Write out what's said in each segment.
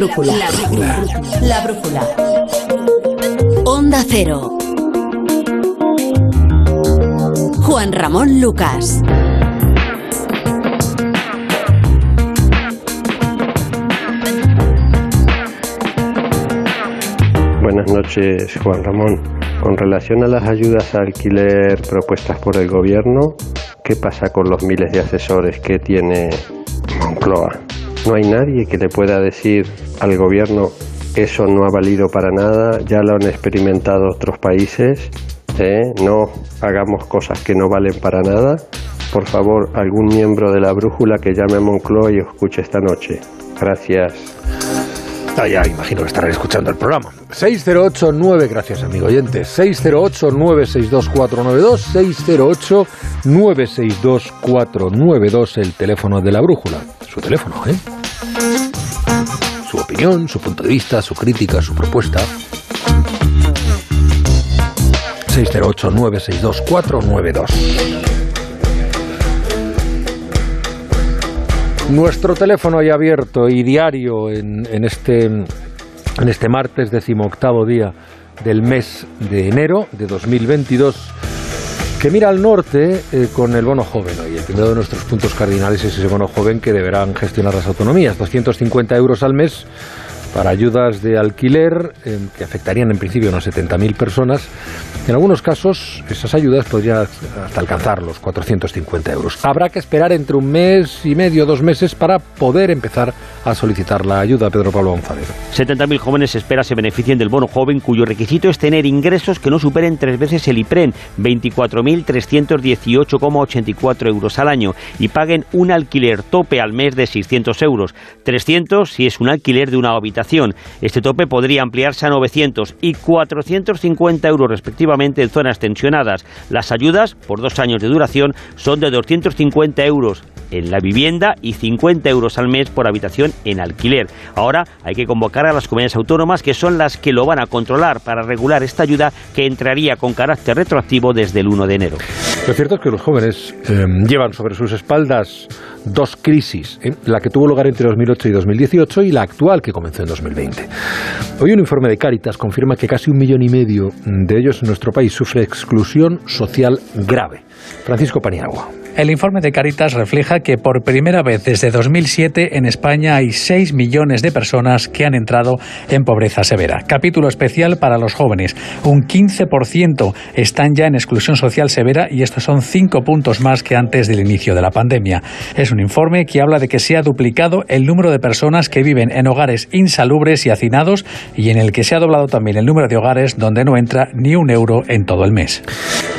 Brújula. La brújula. La brújula. Onda Cero. Juan Ramón Lucas. Buenas noches, Juan Ramón. Con relación a las ayudas a alquiler propuestas por el gobierno, ¿qué pasa con los miles de asesores que tiene Moncloa? No hay nadie que le pueda decir al gobierno eso no ha valido para nada, ya lo han experimentado otros países, ¿eh? no hagamos cosas que no valen para nada. Por favor, algún miembro de la brújula que llame a Moncloa y escuche esta noche. Gracias. Ah, ya imagino que estarán escuchando el programa. 608-9, gracias amigo oyente. 608-962-492. 608-962-492, el teléfono de la brújula. Su teléfono, ¿eh? Su punto de vista, su crítica, su propuesta. 608-962-492. Nuestro teléfono ya abierto y diario en, en, este, en este martes decimoctavo día del mes de enero de 2022 que mira al norte eh, con el bono joven. Y el primero de nuestros puntos cardinales es ese bono joven que deberán gestionar las autonomías. 250 euros al mes para ayudas de alquiler eh, que afectarían en principio a unas 70.000 personas. En algunos casos, esas ayudas podrían hasta alcanzar los 450 euros. Habrá que esperar entre un mes y medio, dos meses, para poder empezar a solicitar la ayuda. Pedro Pablo González. 70.000 jóvenes espera se beneficien del bono joven, cuyo requisito es tener ingresos que no superen tres veces el IPREN, 24.318,84 euros al año, y paguen un alquiler tope al mes de 600 euros. 300 si es un alquiler de una habitación. Este tope podría ampliarse a 900 y 450 euros respectivamente en zonas tensionadas. Las ayudas, por dos años de duración, son de 250 euros en la vivienda y 50 euros al mes por habitación en alquiler. Ahora hay que convocar a las comunidades autónomas que son las que lo van a controlar para regular esta ayuda que entraría con carácter retroactivo desde el 1 de enero. Lo cierto es que los jóvenes eh, llevan sobre sus espaldas dos crisis, ¿eh? la que tuvo lugar entre 2008 y 2018 y la actual que comenzó en 2020. Hoy un informe de Cáritas confirma que casi un millón y medio de ellos en nuestro país sufre exclusión social grave. Francisco Paniagua. El informe de Caritas refleja que por primera vez desde 2007 en España hay 6 millones de personas que han entrado en pobreza severa. Capítulo especial para los jóvenes. Un 15% están ya en exclusión social severa y estos son 5 puntos más que antes del inicio de la pandemia. Es un informe que habla de que se ha duplicado el número de personas que viven en hogares insalubres y hacinados y en el que se ha doblado también el número de hogares donde no entra ni un euro en todo el mes.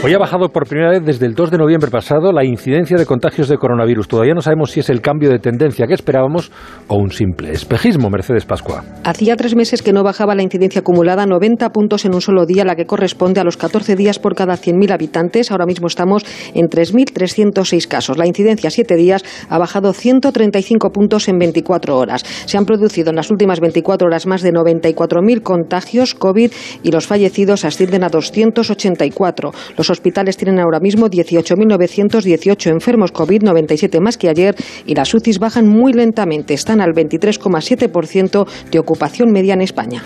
Hoy ha bajado por primera vez desde el 2 de noviembre pasado la incidencia de contagios de coronavirus. Todavía no sabemos si es el cambio de tendencia que esperábamos o un simple espejismo. Mercedes Pascua. Hacía tres meses que no bajaba la incidencia acumulada 90 puntos en un solo día, la que corresponde a los 14 días por cada 100.000 habitantes. Ahora mismo estamos en 3.306 casos. La incidencia a siete días ha bajado 135 puntos en 24 horas. Se han producido en las últimas 24 horas más de 94.000 contagios COVID y los fallecidos ascienden a 284. Los hospitales tienen ahora mismo 18.918 enfermos COVID, 97 más que ayer, y las UCIs bajan muy lentamente. Están al 23,7% de ocupación media en España.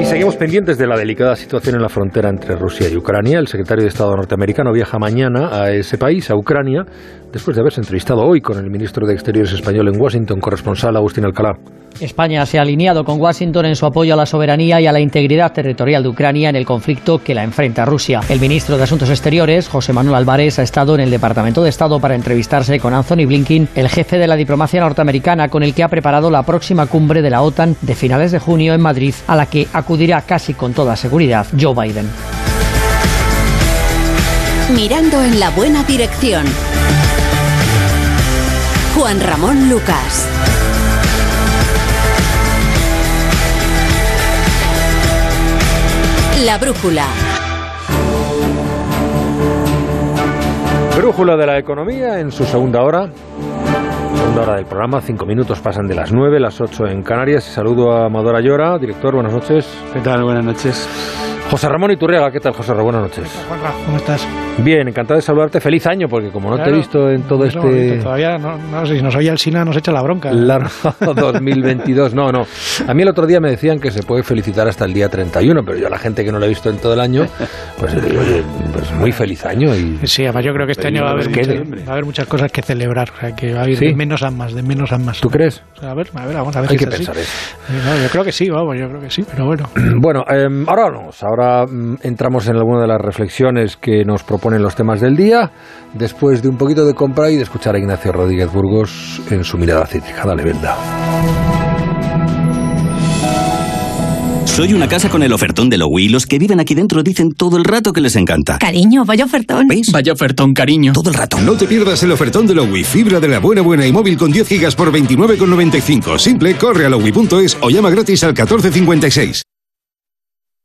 Y seguimos pendientes de la delicada situación en la frontera entre Rusia y Ucrania. El secretario de Estado norteamericano viaja mañana a ese país, a Ucrania, después de haberse entrevistado hoy con el ministro de Exteriores español en Washington, corresponsal Agustín Alcalá. España se ha alineado con Washington en su apoyo a la soberanía y a la integridad territorial de Ucrania en el conflicto que la enfrenta Rusia. El ministro de Asuntos Exteriores, José Manuel Álvarez, ha estado en el Departamento de Estado para entrevistarse con Anthony Blinken, el jefe de la diplomacia norteamericana, con el que ha preparado la próxima cumbre de la OTAN de finales de junio en Madrid, a la que acudirá casi con toda seguridad Joe Biden. Mirando en la buena dirección. Juan Ramón Lucas. La brújula. Brújula de la economía en su segunda hora. Segunda hora del programa, cinco minutos pasan de las nueve, las ocho en Canarias. Saludo a Amador Ayora, director, buenas noches. ¿Qué tal? Buenas noches. José Ramón Iturriaga, ¿qué tal, José Ramón? Buenas noches. ¿cómo estás? Bien, encantado de saludarte. Feliz año, porque como no te he visto en todo este... Todavía, no, no sé, si nos oye el Sina, nos echa la bronca. Largo 2022, no, no. A mí el otro día me decían que se puede felicitar hasta el día 31, pero yo a la gente que no lo he visto en todo el año, pues oye, pues muy feliz año. Y... Sí, además yo creo que este año va a, haber muchas, va a haber muchas cosas que celebrar, o sea, que va a haber de menos a más, de menos a más. ¿Tú crees? O sea, a ver, a ver, vamos a ver Hay si que es pensar así. eso. No, yo creo que sí, vamos, yo creo que sí, pero bueno. Bueno, eh, ahora vamos, ahora mm, entramos en alguna de las reflexiones que nos proponen los temas del día, después de un poquito de compra y de escuchar a Ignacio Rodríguez Burgos en su mirada cítrica. Dale, Belda. Soy una casa con el ofertón de Lowy y los que viven aquí dentro dicen todo el rato que les encanta. Cariño, vaya ofertón. ¿Veis? Vaya ofertón, cariño. Todo el rato. No te pierdas el ofertón de Lowy, fibra de la buena buena y móvil con 10 gigas por 29,95. Simple, corre a lowy.es o llama gratis al 1456.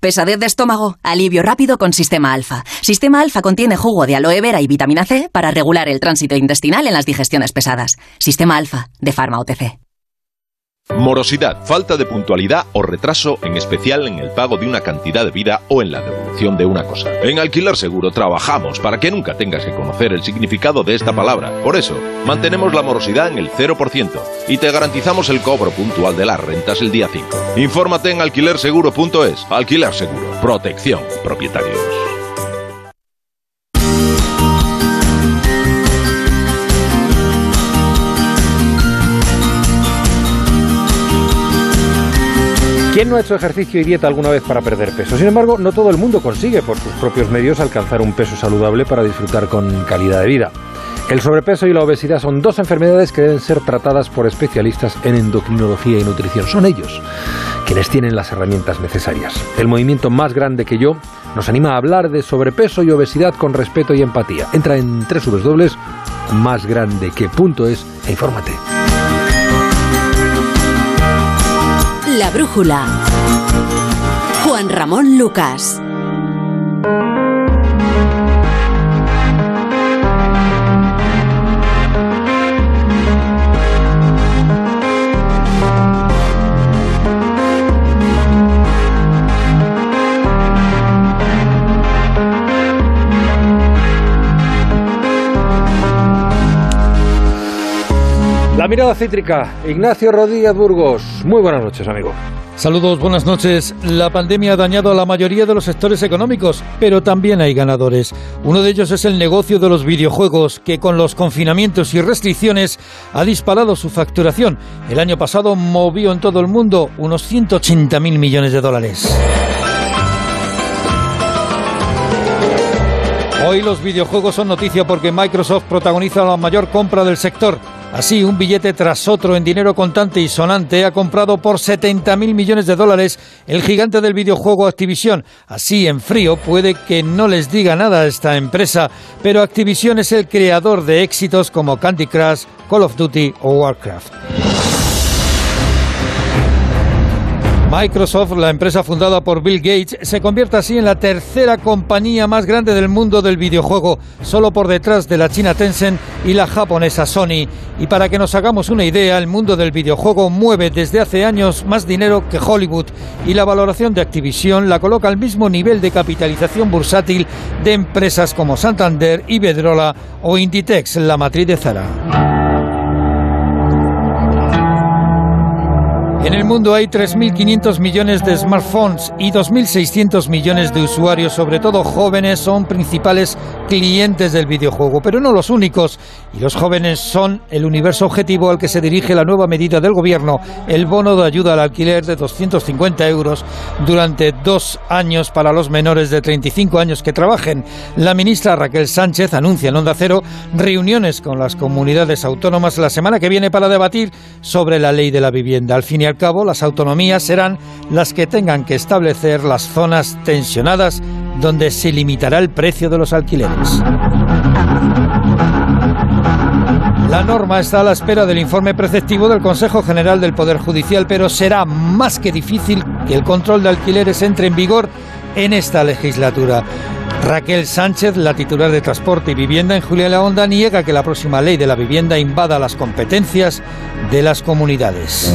pesadez de estómago, alivio rápido con Sistema Alfa. Sistema Alfa contiene jugo de aloe vera y vitamina C para regular el tránsito intestinal en las digestiones pesadas. Sistema Alfa, de Pharma OTC. Morosidad, falta de puntualidad o retraso, en especial en el pago de una cantidad de vida o en la devolución de una cosa. En Alquiler Seguro trabajamos para que nunca tengas que conocer el significado de esta palabra. Por eso, mantenemos la morosidad en el 0% y te garantizamos el cobro puntual de las rentas el día 5. Infórmate en alquilerseguro.es. Alquiler Seguro, protección, propietarios. ¿Quién no ha hecho ejercicio y dieta alguna vez para perder peso? Sin embargo, no todo el mundo consigue por sus propios medios alcanzar un peso saludable para disfrutar con calidad de vida. El sobrepeso y la obesidad son dos enfermedades que deben ser tratadas por especialistas en endocrinología y nutrición. Son ellos quienes tienen las herramientas necesarias. El movimiento más grande que yo nos anima a hablar de sobrepeso y obesidad con respeto y empatía. Entra en www.másgrandeque.es e infórmate. La brújula. Juan Ramón Lucas. La mirada cítrica, Ignacio Rodríguez Burgos. Muy buenas noches, amigo. Saludos, buenas noches. La pandemia ha dañado a la mayoría de los sectores económicos, pero también hay ganadores. Uno de ellos es el negocio de los videojuegos, que con los confinamientos y restricciones ha disparado su facturación. El año pasado movió en todo el mundo unos 180.000 millones de dólares. Hoy los videojuegos son noticia porque Microsoft protagoniza la mayor compra del sector. Así, un billete tras otro en dinero contante y sonante ha comprado por 70.000 millones de dólares el gigante del videojuego Activision. Así, en frío, puede que no les diga nada a esta empresa, pero Activision es el creador de éxitos como Candy Crush, Call of Duty o Warcraft. Microsoft, la empresa fundada por Bill Gates, se convierte así en la tercera compañía más grande del mundo del videojuego, solo por detrás de la china Tencent y la japonesa Sony. Y para que nos hagamos una idea, el mundo del videojuego mueve desde hace años más dinero que Hollywood y la valoración de Activision la coloca al mismo nivel de capitalización bursátil de empresas como Santander, Iberdrola o Inditex, la matriz de Zara. En el mundo hay 3.500 millones de smartphones y 2.600 millones de usuarios, sobre todo jóvenes, son principales clientes del videojuego, pero no los únicos. Y los jóvenes son el universo objetivo al que se dirige la nueva medida del gobierno, el bono de ayuda al alquiler de 250 euros durante dos años para los menores de 35 años que trabajen. La ministra Raquel Sánchez anuncia en Onda Cero reuniones con las comunidades autónomas la semana que viene para debatir sobre la ley de la vivienda. Al fin al cabo, las autonomías serán las que tengan que establecer las zonas tensionadas donde se limitará el precio de los alquileres. La norma está a la espera del informe preceptivo del Consejo General del Poder Judicial, pero será más que difícil que el control de alquileres entre en vigor en esta legislatura. Raquel Sánchez, la titular de Transporte y Vivienda en Julia La Honda, niega que la próxima ley de la vivienda invada las competencias de las comunidades.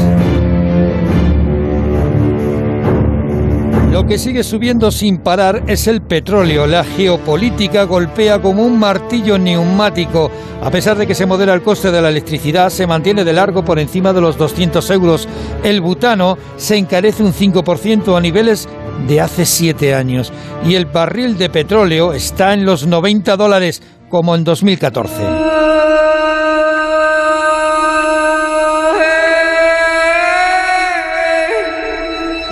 Lo que sigue subiendo sin parar es el petróleo. La geopolítica golpea como un martillo neumático. A pesar de que se modera el coste de la electricidad, se mantiene de largo por encima de los 200 euros. El butano se encarece un 5% a niveles de hace siete años. Y el barril de petróleo está en los 90 dólares, como en 2014.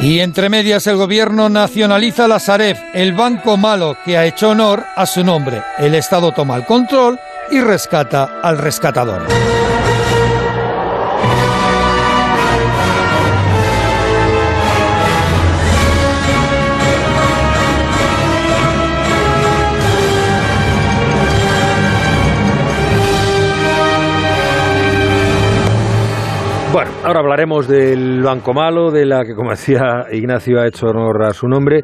Y entre medias el gobierno nacionaliza la Sareb, el banco malo que ha hecho honor a su nombre. El Estado toma el control y rescata al rescatador. Ahora hablaremos del Banco Malo, de la que, como decía Ignacio, ha hecho honor a su nombre.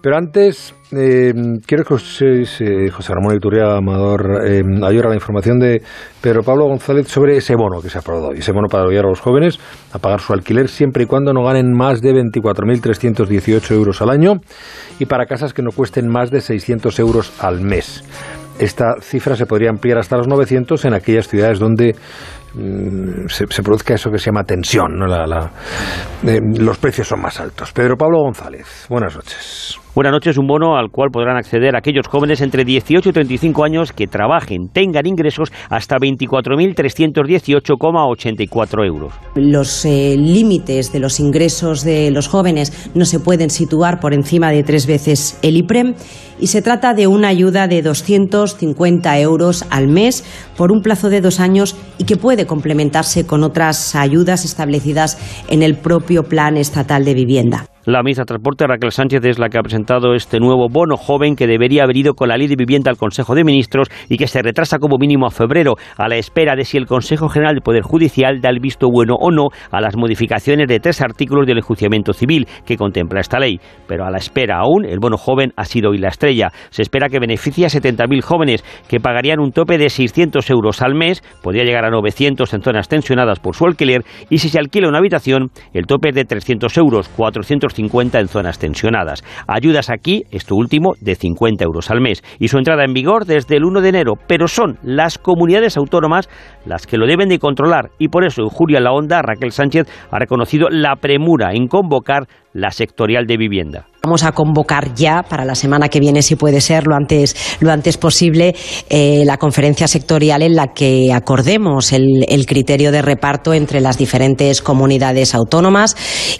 Pero antes, eh, quiero que José, José Ramón Iturria Amador eh, a la información de Pedro Pablo González sobre ese bono que se ha aprobado. Y ese bono para ayudar a los jóvenes a pagar su alquiler siempre y cuando no ganen más de 24.318 euros al año y para casas que no cuesten más de 600 euros al mes. Esta cifra se podría ampliar hasta los 900 en aquellas ciudades donde Mm, se, produzca eso que se llama tensión, ¿no? Eh, los precios son más altos. Pedro Pablo González, buenas noches. Buenas noches, un bono al cual podrán acceder aquellos jóvenes entre 18 y 35 años que trabajen, tengan ingresos hasta 24.318,84 euros. Los eh, límites de los ingresos de los jóvenes no se pueden situar por encima de tres veces el IPREM y se trata de una ayuda de 250 euros al mes por un plazo de dos años y que puede complementarse con otras ayudas establecidas en el propio Plan Estatal de Vivienda. La ministra de Transporte, Raquel Sánchez, es la que ha presentado este nuevo bono joven que debería haber ido con la ley de vivienda al Consejo de Ministros y que se retrasa como mínimo a febrero, a la espera de si el Consejo General del Poder Judicial da el visto bueno o no a las modificaciones de tres artículos del enjuiciamiento civil que contempla esta ley. Pero a la espera aún, el bono joven ha sido hoy la estrella. Se espera que beneficie a 70.000 jóvenes que pagarían un tope de 600 euros al mes, podría llegar a 900 en zonas tensionadas por su alquiler y si se alquila una habitación, el tope es de 300 euros, 400 50 en zonas tensionadas. Ayudas aquí, esto último, de 50 euros al mes. Y su entrada en vigor desde el 1 de enero. Pero son las comunidades autónomas las que lo deben de controlar. Y por eso en Julia La Onda, Raquel Sánchez ha reconocido la premura en convocar la sectorial de vivienda. Vamos a convocar ya para la semana que viene, si puede ser, lo antes, lo antes posible, eh, la conferencia sectorial en la que acordemos el, criterio de reparto entre las diferentes comunidades autónomas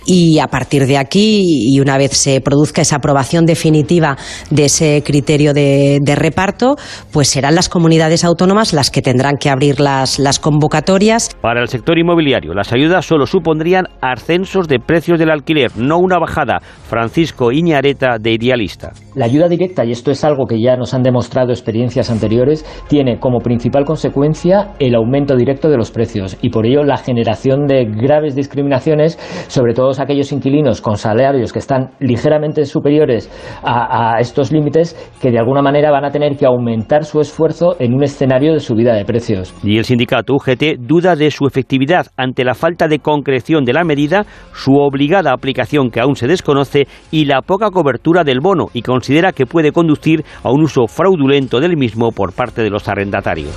y a partir de aquí, y una vez se produzca esa aprobación definitiva de ese criterio de, reparto, pues serán las comunidades autónomas las que tendrán que abrir las, las convocatorias. Para el sector inmobiliario, las ayudas solo supondrían ascensos de precios del alquiler, no una bajada. Francisco Iñareta de Idealista. La ayuda directa, y esto es algo que ya nos han demostrado experiencias anteriores, tiene como principal consecuencia el aumento directo de los precios y por ello la generación de graves discriminaciones sobre todos aquellos inquilinos con salarios que están ligeramente superiores a, a estos límites que de alguna manera van a tener que aumentar su esfuerzo en un escenario de subida de precios. Y el sindicato UGT duda de su efectividad ante la falta de concreción de la medida, su obligada aplicación que aún se desconoce y la poca cobertura del bono y considera que puede conducir a un uso fraudulento del mismo por parte de los arrendatarios.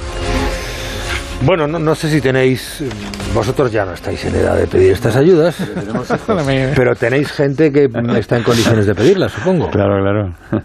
Bueno, no, sé si tenéis, vosotros ya no estáis en edad de pedir estas ayudas, pero tenéis gente que está en condiciones de pedirlas, supongo. Claro, claro.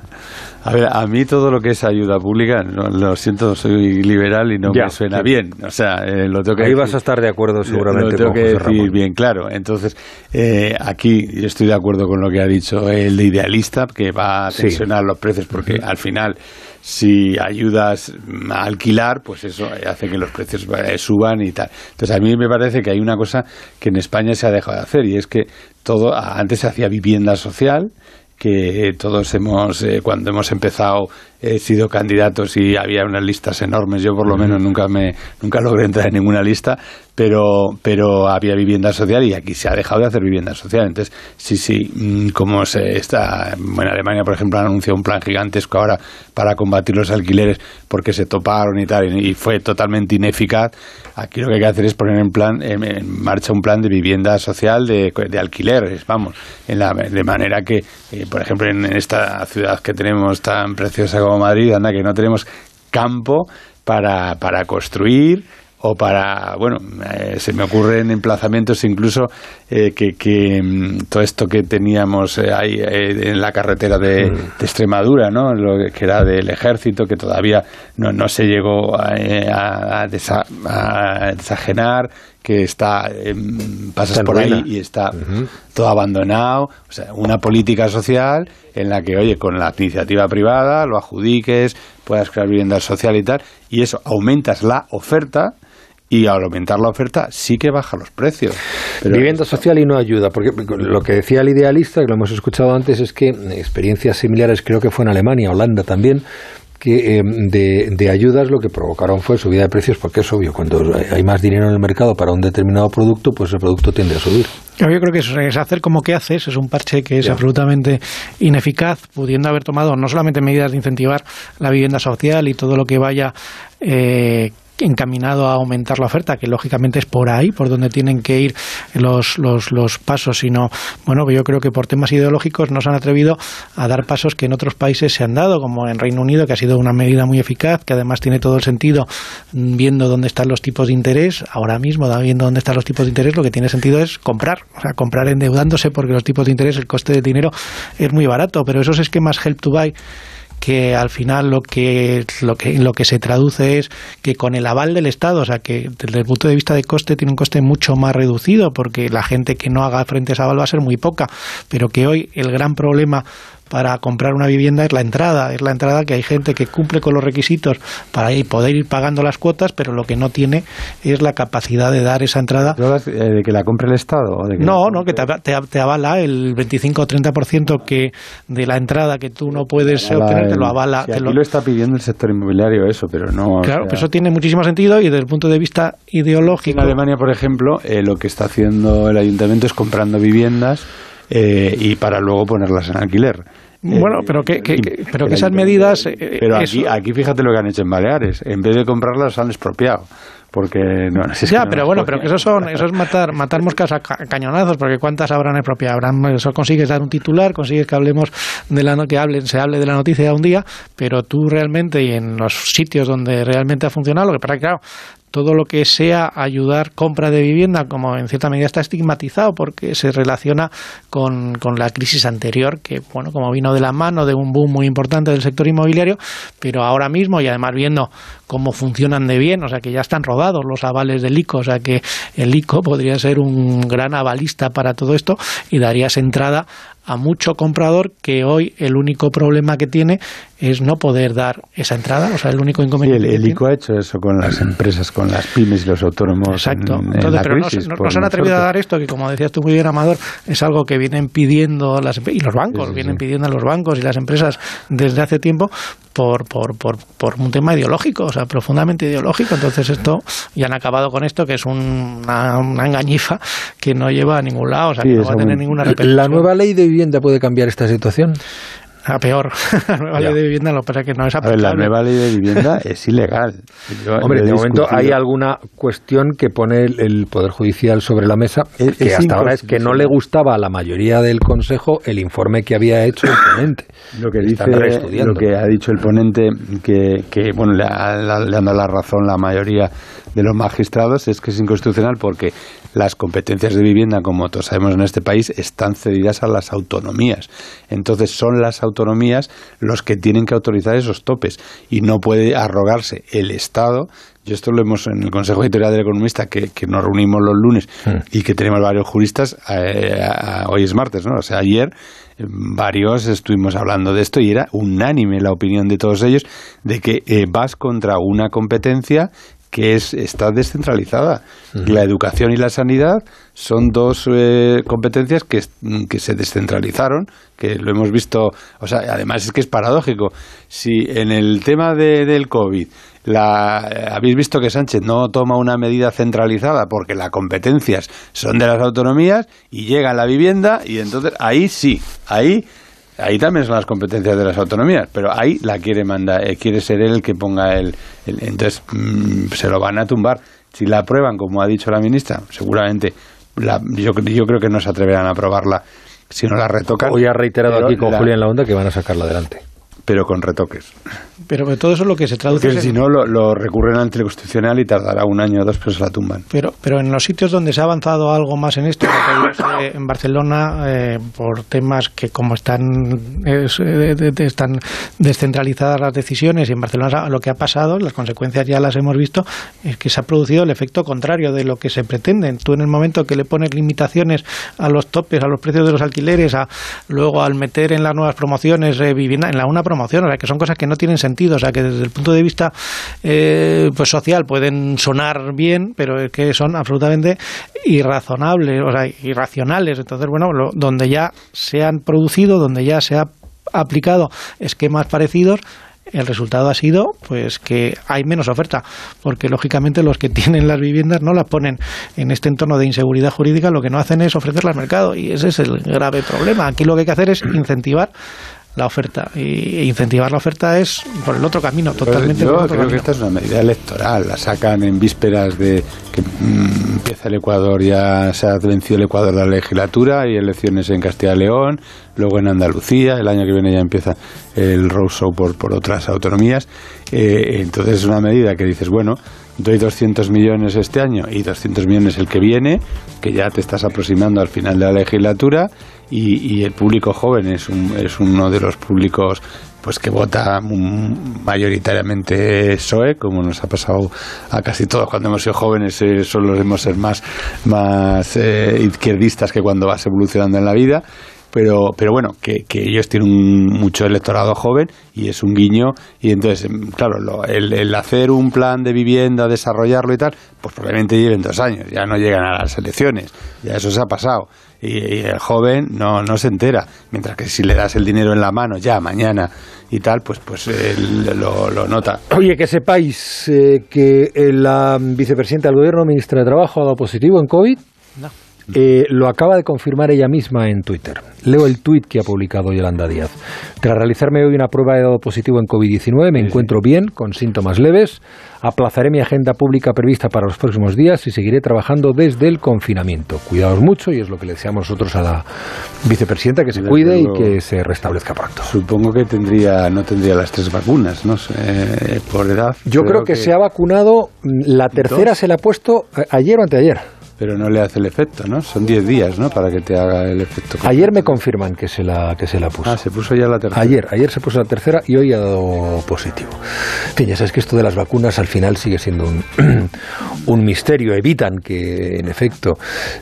A ver, a mí todo lo que es ayuda pública, lo siento, soy liberal y no me suena bien. O sea, eh, lo tengo que Ahí vas a estar de acuerdo seguramente. Lo tengo que decir bien claro. Entonces, eh, aquí estoy de acuerdo con lo que ha dicho el de idealista, que va a tensionar los precios porque al final si ayudas a alquilar, pues eso hace que los precios eh, suban y tal. Entonces a mí me parece que hay una cosa que en España se ha dejado de hacer y es que todo antes se hacía vivienda social que todos hemos, eh, cuando hemos empezado he sido candidato y había unas listas enormes. Yo por lo menos nunca me nunca logré entrar en ninguna lista, pero, pero había vivienda social y aquí se ha dejado de hacer vivienda social. Entonces, sí, sí, mm, como se está, en Alemania, por ejemplo, han anunciado un plan gigantesco ahora para combatir los alquileres porque se toparon y tal, y fue totalmente ineficaz. Aquí lo que hay que hacer es poner en, plan, en marcha un plan de vivienda social de, de alquileres, vamos, en la, de manera que, eh, por ejemplo, en esta ciudad que tenemos tan preciosa como Madrid, anda, que no tenemos campo para, para construir o para, bueno, eh, se me ocurren emplazamientos incluso eh, que, mm, todo esto que teníamos eh, ahí en la carretera de, mm. Extremadura, ¿no? Lo que era del ejército, que todavía no, no se llegó a, a, desajenar, que está, pasas por ahí y está todo abandonado, o sea, una política social en la que, oye, con la iniciativa privada lo adjudiques, puedas crear vivienda social y tal, y eso aumentas la oferta, y al aumentar la oferta sí que baja los precios. Vivienda social y no ayuda, porque lo que decía el idealista, que lo hemos escuchado antes, es que experiencias similares, creo que fue en Alemania, Holanda también, que eh, de, de, ayudas lo que provocaron fue subida de precios, porque es obvio, cuando hay más dinero en el mercado para un determinado producto, pues el producto tiende a subir. Yo creo que es, hacer como que haces, es un parche que es absolutamente ineficaz, pudiendo haber tomado no solamente medidas de incentivar la vivienda social y todo lo que vaya eh, encaminado a aumentar la oferta, que lógicamente es por ahí, por donde tienen que ir los, los, los pasos, sino, bueno, yo creo que por temas ideológicos no se han atrevido a dar pasos que en otros países se han dado, como en Reino Unido, que ha sido una medida muy eficaz, que además tiene todo el sentido viendo dónde están los tipos de interés, ahora mismo, viendo dónde están los tipos de interés, lo que tiene sentido es comprar, o sea, comprar endeudándose porque los tipos de interés, el coste del dinero es muy barato, pero esos esquemas help to buy que al final lo que, lo que, lo que se traduce es que con el aval del Estado, o sea que desde el punto de vista de coste tiene un coste mucho más reducido porque la gente que no haga frente a ese aval va a ser muy poca, pero que hoy el gran problema para comprar una vivienda es la entrada, es la entrada que hay gente que cumple con los requisitos para poder ir pagando las cuotas, pero lo que no tiene es la capacidad de dar esa entrada. Eh, ¿De que la compre el Estado? O de que no, no, que te, avala el 25 o 30% que de la entrada que tú no puedes obtener, te lo avala. aquí lo... está pidiendo el sector inmobiliario eso, pero no... Claro, eso tiene muchísimo sentido y desde el punto de vista ideológico... En Alemania, por ejemplo, eh, lo que está haciendo el ayuntamiento es comprando viviendas eh, y para luego ponerlas en alquiler. Bueno, pero que, pero que esas medidas. Eh, pero aquí, aquí fíjate lo que han hecho en Baleares. En vez de comprarlas, han expropiado porque no, ya pero bueno pero que eso son eso es matar matar moscas a cañonazos porque cuántas habrán expropiado habrán eso consigues dar un titular consigues que hablemos de la que hablen se hable de la noticia un día pero tú realmente y en los sitios donde realmente ha funcionado lo que para claro todo lo que sea ayudar compra de vivienda, como en cierta medida está estigmatizado porque se relaciona con, con, la crisis anterior, que bueno, como vino de la mano de un boom muy importante del sector inmobiliario, pero ahora mismo y además viendo cómo funcionan de bien, o sea que ya están rodados los avales del ICO, o sea que el ICO podría ser un gran avalista para todo esto y darías entrada a mucho comprador que hoy el único problema que tiene es no poder dar esa entrada, o sea, el único inconveniente. el, ICO ha hecho eso con las empresas, con las pymes y los autónomos. Exacto. Entonces, pero no, se han atrevido a dar esto, que como decías tú muy bien, Amador, es algo que vienen pidiendo las y los bancos, vienen pidiendo a los bancos y las empresas desde hace tiempo por, por, por, por un tema ideológico, o sea, profundamente ideológico. Entonces, esto, ya han acabado con esto, que es una, engañifa que no lleva a ningún lado, o sea, que no va a tener ninguna repercusión. ¿La nueva ley de vivienda puede cambiar esta situación? a peor. la nueva ley de vivienda lo que no es aplicable. la nueva ley de vivienda es ilegal. Hombre, de momento hay alguna cuestión que pone el, Poder Judicial sobre la mesa, que hasta ahora es que no le gustaba a la mayoría del Consejo el informe que había hecho el ponente. Lo que dice, lo que ha dicho el ponente, que, que bueno, le, ha, le han dado la razón la mayoría de los magistrados, es que es inconstitucional porque las competencias de vivienda, como todos sabemos en este país, están cedidas a las autonomías. Entonces son las autonomías los que tienen que autorizar esos topes y no puede arrogarse el Estado yo esto lo hemos en el Consejo Editorial del Economista, que, nos reunimos los lunes hmm. y que tenemos varios juristas, eh, hoy es martes, ¿no? O sea, ayer varios estuvimos hablando de esto y era unánime la opinión de todos ellos de que eh, vas contra una competencia que es, está descentralizada. La educación y la sanidad son dos eh, competencias que, que, se descentralizaron, que lo hemos visto, o sea, además es que es paradójico. Si en el tema de, del COVID la, habéis visto que Sánchez no toma una medida centralizada porque las competencias son de las autonomías y llega a la vivienda y entonces ahí sí, ahí ahí también son las competencias de las autonomías, pero ahí la quiere mandar, eh, quiere ser él el que ponga el, entonces mm, se lo van a tumbar. Si la aprueban, como ha dicho la ministra, seguramente yo, yo creo que no se atreverán a aprobarla si no la retocan. Hoy ha reiterado aquí con Julián La Onda que van a sacarla adelante pero con retoques. Pero todo eso es lo que se traduce. Porque si no, lo, recurren ante el Constitucional y tardará un año o dos, pero se la tumban. Pero, pero en los sitios donde se ha avanzado algo más en esto, en Barcelona, eh, por temas que como están, eh, están descentralizadas las decisiones, y en Barcelona lo que ha pasado, las consecuencias ya las hemos visto, es que se ha producido el efecto contrario de lo que se pretende. Tú en el momento que le pones limitaciones a los topes, a los precios de los alquileres, a, luego al meter en las nuevas promociones eh, vivienda, en la una promoción, o sea, que son cosas que no tienen sentido, o sea, que desde el punto de vista eh, pues social pueden sonar bien, pero que son absolutamente irrazonables, o sea, irracionales. Entonces, bueno, donde ya se han producido, donde ya se ha aplicado esquemas parecidos, el resultado ha sido pues que hay menos oferta, porque lógicamente los que tienen las viviendas no las ponen en este entorno de inseguridad jurídica, lo que no hacen es ofrecerlas al mercado y ese es el grave problema. Aquí lo que hay que hacer es incentivar la oferta. Y incentivar la oferta es por el otro camino, totalmente. Yo creo que esta es una medida electoral. La sacan en vísperas de que mm, empieza el Ecuador, ya se ha vencido el Ecuador la legislatura y elecciones en Castilla y León, luego en Andalucía, el año que viene ya empieza el roadshow por, por otras autonomías. Eh, entonces es una medida que dices, bueno, doy 200 millones este año y 200 millones el que viene, que ya te estás aproximando al final de la legislatura y, el público joven es, es uno de los públicos pues que vota mayoritariamente PSOE, como nos ha pasado a casi todos. Cuando hemos sido jóvenes, eh, solemos ser más, más eh, izquierdistas que cuando vas evolucionando en la vida pero, pero bueno, que, que ellos tienen mucho electorado joven y es un guiño. Y entonces, em, claro, el, hacer un plan de vivienda, desarrollarlo y tal, pues probablemente lleven dos años, ya no llegan a las elecciones, ya eso se ha pasado. Y, el joven no, no se entera, mientras que si le das el dinero en la mano ya mañana y tal, pues, pues lo, lo, nota. Oye, que sepáis eh, que la vicepresidenta del Gobierno, ministra de Trabajo, ha dado positivo en COVID. No. Eh, lo acaba de confirmar ella misma en Twitter. Leo el tuit que ha publicado Yolanda Díaz. Tras realizarme hoy una prueba de dado positivo en COVID-19, me encuentro bien, con síntomas leves. Aplazaré mi agenda pública prevista para los próximos días y seguiré trabajando desde el confinamiento. Cuidaos mucho y es lo que le deseamos nosotros a la vicepresidenta, que se cuide y que se restablezca pronto. Supongo que tendría, no tendría las tres vacunas, ¿no? Eh, por edad. Yo creo, que, se ha vacunado, la tercera se la ha puesto eh, ayer o anteayer pero no le hace el efecto, ¿no? Son 10 días, ¿no? Para que te haga el efecto. Ayer me confirman que se la que se la puso. Ah, se puso ya la tercera. Ayer, ayer se puso la tercera y hoy ha dado positivo. En fin, ya sabes que esto de las vacunas al final sigue siendo un, un misterio. Evitan que, en efecto,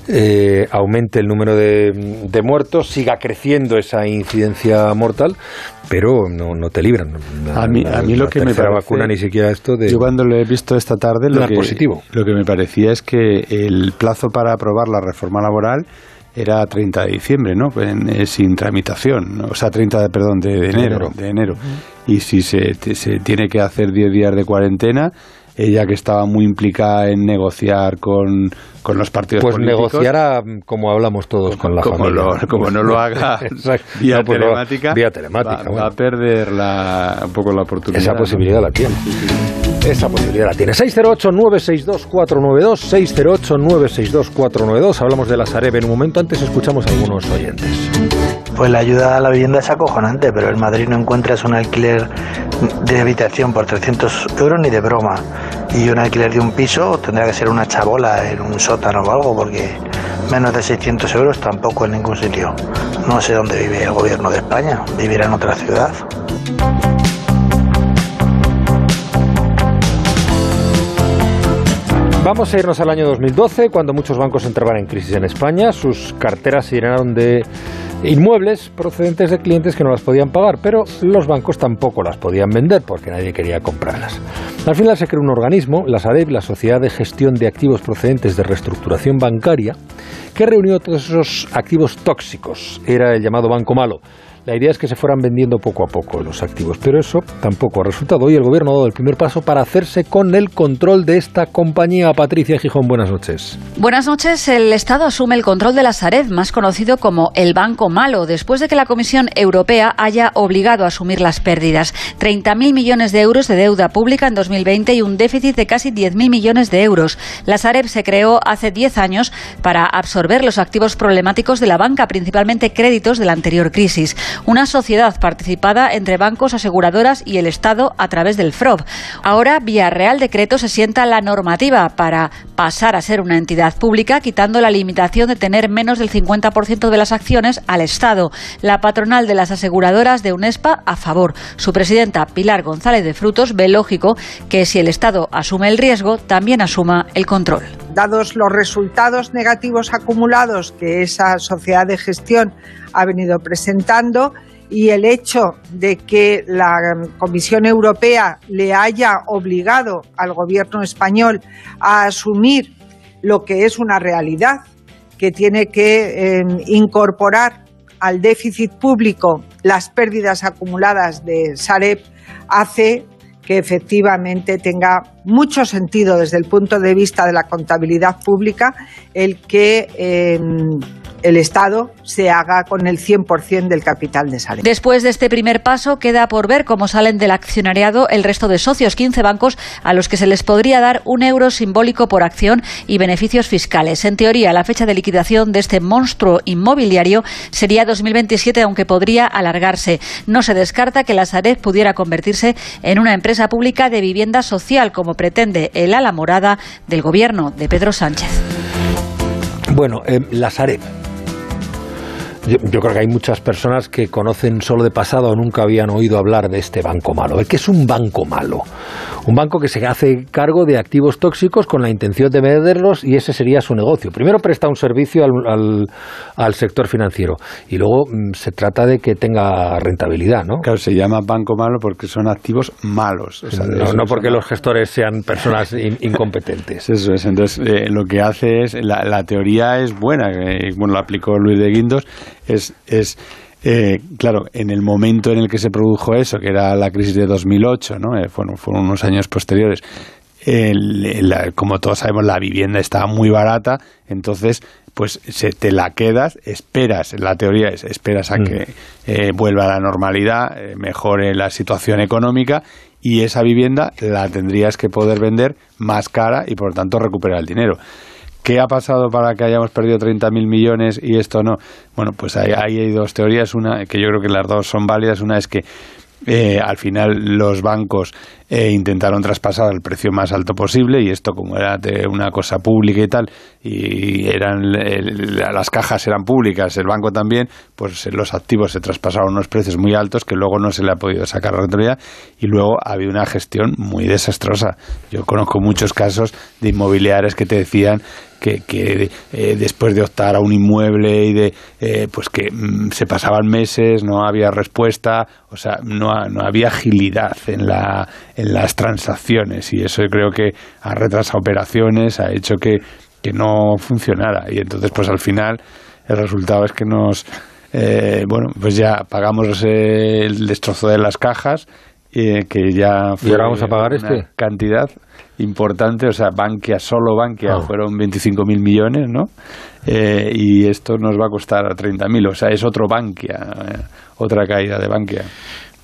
eh, aumente el número de, de, muertos, siga creciendo esa incidencia mortal, pero no, no te libran. a mí, a mí lo que me parece, vacuna ni siquiera esto de... Yo cuando lo he visto esta tarde, lo que, positivo. lo que me parecía es que el plazo para aprobar la reforma laboral era 30 de diciembre, ¿no? Eh, sin tramitación, o sea, 30 de, perdón, de, enero, de enero. Y si se, se tiene que hacer 10 días de cuarentena, ella que estaba muy implicada en negociar con, con los partidos pues políticos. Pues negociará como hablamos todos con la como familia. como no lo haga vía pues telemática, vía telemática va, a perder la, un poco la oportunidad. Esa posibilidad la tiene. Esa posibilidad la tiene. 608-962-492, 608-962-492. Hablamos de la Sareb en un momento. Antes escuchamos a algunos oyentes. Pues la ayuda a la vivienda es acojonante, pero el Madrid no encuentras un alquiler de habitación por 300 euros ni de broma. Y un alquiler de un piso tendrá que ser una chabola en un sótano o algo, porque menos de 600 euros tampoco en ningún sitio. No sé dónde vive el gobierno de España, vivirá en otra ciudad. Vamos a irnos al año 2012, cuando muchos bancos entraban en crisis en España. Sus carteras se llenaron de inmuebles procedentes de clientes que no las podían pagar, pero los bancos tampoco las podían vender porque nadie quería comprarlas. Al final se creó un organismo, la SADEB, la Sociedad de Gestión de Activos Procedentes de Reestructuración Bancaria, que reunió todos esos activos tóxicos. Era el llamado Banco Malo. La idea es que se fueran vendiendo poco a poco los activos, pero eso tampoco ha resultado. Hoy el gobierno ha dado el primer paso para hacerse con el control de esta compañía. Patricia Gijón, buenas noches. Buenas noches. El Estado asume el control de la Sareb, más conocido como el Banco Malo, después de que la Comisión Europea haya obligado a asumir las pérdidas. 30.000 millones de euros de deuda pública en 2020 y un déficit de casi 10.000 millones de euros. La Sareb se creó hace 10 años para absorber los activos problemáticos de la banca, principalmente créditos de la anterior crisis una sociedad participada entre bancos, aseguradoras y el Estado a través del FROB. Ahora, vía Real Decreto, se sienta la normativa para pasar a ser una entidad pública, quitando la limitación de tener menos del 50% de las acciones al Estado. La patronal de las aseguradoras de UNESPA a favor. Su presidenta, Pilar González de Frutos, ve lógico que si el Estado asume el riesgo, también asuma el control. Dados los resultados negativos acumulados que esa sociedad de gestión ha venido presentando y el hecho de que la Comisión Europea le haya obligado al gobierno español a asumir lo que es una realidad, que tiene que em, incorporar al déficit público las pérdidas acumuladas de Sareb, hace que efectivamente tenga mucho sentido desde el punto de vista de la contabilidad pública el que em, el Estado se haga con el 100% del capital de Sareb. Después de este primer paso, queda por ver cómo salen del accionariado el resto de socios, 15 bancos a los que se les podría dar un euro simbólico por acción y beneficios fiscales. En teoría, la fecha de liquidación de este monstruo inmobiliario sería 2027, aunque podría alargarse. No se descarta que la Sareb pudiera convertirse en una empresa pública de vivienda social, como pretende el ala morada del gobierno de Pedro Sánchez. Bueno, eh, la Sareb yo, creo que hay muchas personas que conocen solo de pasado o nunca habían oído hablar de este banco malo. ¿Qué es un banco malo? Un banco que se hace cargo de activos tóxicos con la intención de venderlos y ese sería su negocio. Primero presta un servicio al, al, sector financiero y luego mm, se trata de que tenga rentabilidad, ¿no? Claro, se llama banco malo porque son activos malos. no, porque los gestores sean personas incompetentes. Eso es. Entonces, eh, lo que hace es, la, teoría es buena, bueno, lo aplicó Luis de Guindos, es, es eh, claro, en el momento en el que se produjo eso, que era la crisis de 2008, ¿no? Eh, fueron, fueron unos años posteriores, como todos sabemos, la vivienda estaba muy barata, entonces pues se te la quedas, esperas, la teoría es, esperas a mm. que eh, vuelva a la normalidad, mejore la situación económica y esa vivienda la tendrías que poder vender más cara y por lo tanto recuperar el dinero. ¿Qué ha pasado para que hayamos perdido 30.000 millones y esto no? Bueno, pues ahí, hay dos teorías. Una, que yo creo que las dos son válidas. Una es que eh, al final los bancos eh, intentaron traspasar el precio más alto posible y esto como era una cosa pública y tal y eran las cajas eran públicas el banco también pues los activos se traspasaron unos precios muy altos que luego no se le ha podido sacar la rentabilidad y luego había una gestión muy desastrosa yo conozco muchos casos de inmobiliarias que te decían que, eh, después de optar a un inmueble y de eh, pues que mm, se pasaban meses, no había respuesta, o sea, no, no había agilidad en, la, en las transacciones. Y eso creo que ha retrasado operaciones, ha hecho que, que no funcionara. Y entonces pues al final el resultado es que nos eh, bueno pues ya pagamos el destrozo de las cajas que ya fue ¿Y ahora vamos a pagar este cantidad importante, o sea, Bankia, solo Bankia, ah. fueron 25.000 millones, ¿no? Eh, y esto nos va a costar 30.000, o sea, es otro Bankia, eh, otra caída de Bankia.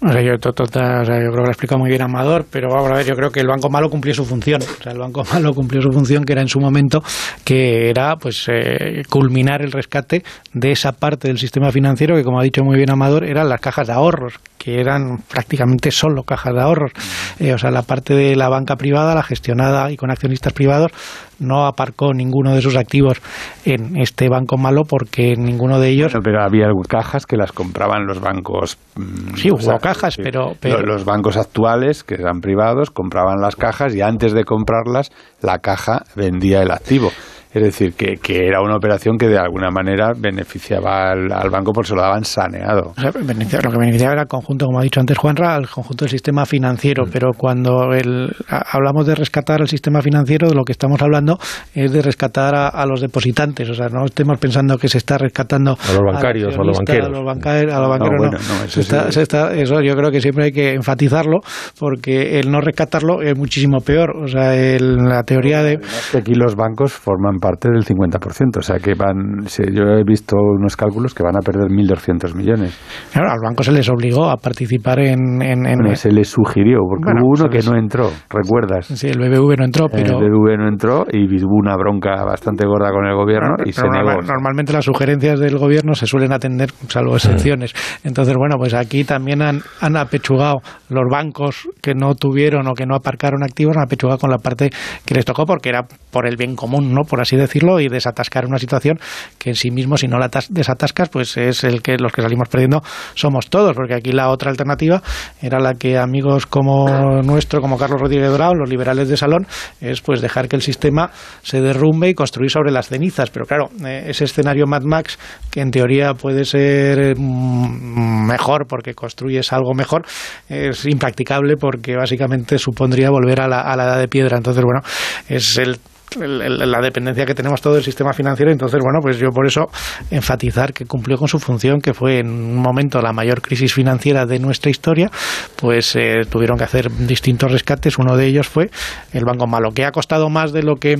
O sea, yo, yo creo que lo ha explicado muy bien Amador, pero vamos a ver, yo creo que el Banco Malo cumplió su función. O sea, el Banco Malo cumplió su función, que era en su momento, que era pues eh, culminar el rescate de esa parte del sistema financiero que, como ha dicho muy bien Amador, eran las cajas de ahorros, que eran prácticamente solo cajas de ahorros. Eh, o sea, la parte de la banca privada, la gestionada y con accionistas privados, no aparcó ninguno de sus activos en este banco malo porque ninguno de ellos. pero había cajas que las compraban los bancos. Mm, sí, hubo cajas pero, pero... Los bancos actuales, que eran privados, compraban las cajas y antes de comprarlas, la caja vendía el activo. Es decir, que, que, era una operación que de alguna manera beneficiaba al, banco porque se lo daban saneado. lo que beneficiaba era el conjunto, como ha dicho antes Juanra, al conjunto del sistema financiero. Mm. Pero cuando el, hablamos de rescatar el sistema financiero, de lo que estamos hablando es de rescatar a, los depositantes. O sea, no estemos pensando que se está rescatando a los bancarios o a los banqueros. A los, banqueros, a los banqueros no. eso, se está, eso yo creo que siempre hay que enfatizarlo porque el no rescatarlo es muchísimo peor. O sea, el, la teoría de... Aquí los bancos forman parte del 50%. O sea que van, yo he visto unos cálculos que van a perder 1.200 millones. Claro, al banco se les obligó a participar en... en, se les sugirió, porque hubo uno que no entró, ¿recuerdas? Sí, el BBV no entró, pero... El BBV no entró y hubo una bronca bastante gorda con el gobierno y se negó. Normalmente las sugerencias del gobierno se suelen atender, salvo excepciones. Entonces, bueno, pues aquí también han, han apechugado los bancos que no tuvieron o que no aparcaron activos, han apechugado con la parte que les tocó porque era por el bien común, ¿no? Por así decirlo, y desatascar una situación que en sí mismo, si no la desatascas, pues es el que los que salimos perdiendo somos todos, porque aquí la otra alternativa era la que amigos como nuestro, como Carlos Rodríguez Dorado, los liberales de Salón, es pues dejar que el sistema se derrumbe y construir sobre las cenizas. Pero claro, eh, ese escenario Mad Max, que en teoría puede ser mm, mejor porque construyes algo mejor, es impracticable porque básicamente supondría volver a la, a la edad de piedra. Entonces, bueno, es el la dependencia que tenemos todo del sistema financiero. Entonces, bueno, pues yo por eso enfatizar que cumplió con su función, que fue en un momento la mayor crisis financiera de nuestra historia, pues eh, tuvieron que hacer distintos rescates. Uno de ellos fue el Banco Malo, que ha costado más de lo que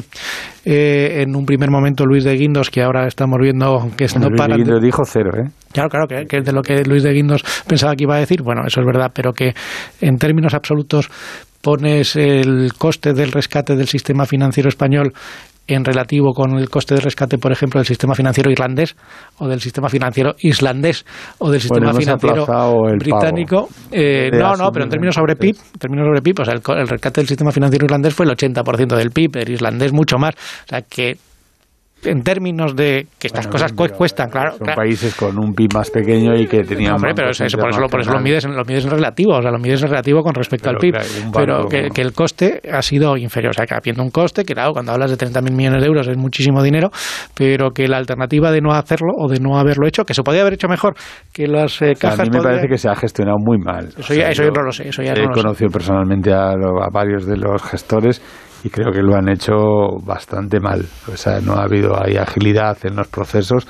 eh, en un primer momento Luis de Guindos, que ahora estamos viendo que no para. Luis de Guindos dijo cero, ¿eh? Claro, claro, que, que, de lo que Luis de Guindos pensaba que iba a decir, bueno, eso es verdad, pero que en términos absolutos pones el coste del rescate del sistema financiero español en relativo con el coste de rescate, por ejemplo, del sistema financiero irlandés o del sistema financiero islandés o del sistema financiero británico. Eh, no, no, pero en términos sobre PIB, en términos sobre PIB, o sea, el, el, rescate del sistema financiero irlandés fue el 80% del PIB, el islandés mucho más. O sea, que en términos de que estas cosas cuestan, claro. Son países con un PIB más pequeño y que tenían. hombre, pero eso, por, eso, por eso lo mides, lo mides en relativo, o sea, lo mides en relativo con respecto al PIB. pero que, el coste ha sido inferior. O sea, que habiendo un coste, que claro, cuando hablas de 30.000 millones de euros es muchísimo dinero, pero que la alternativa de no hacerlo o de no haberlo hecho, que se podía haber hecho mejor que las eh, cajas. a mí me parece que se ha gestionado muy mal. Eso, ya, eso yo, no lo sé. Eso ya he conocido personalmente a, a varios de los gestores y creo que lo han hecho bastante mal. O sea, no ha habido ahí agilidad en los procesos,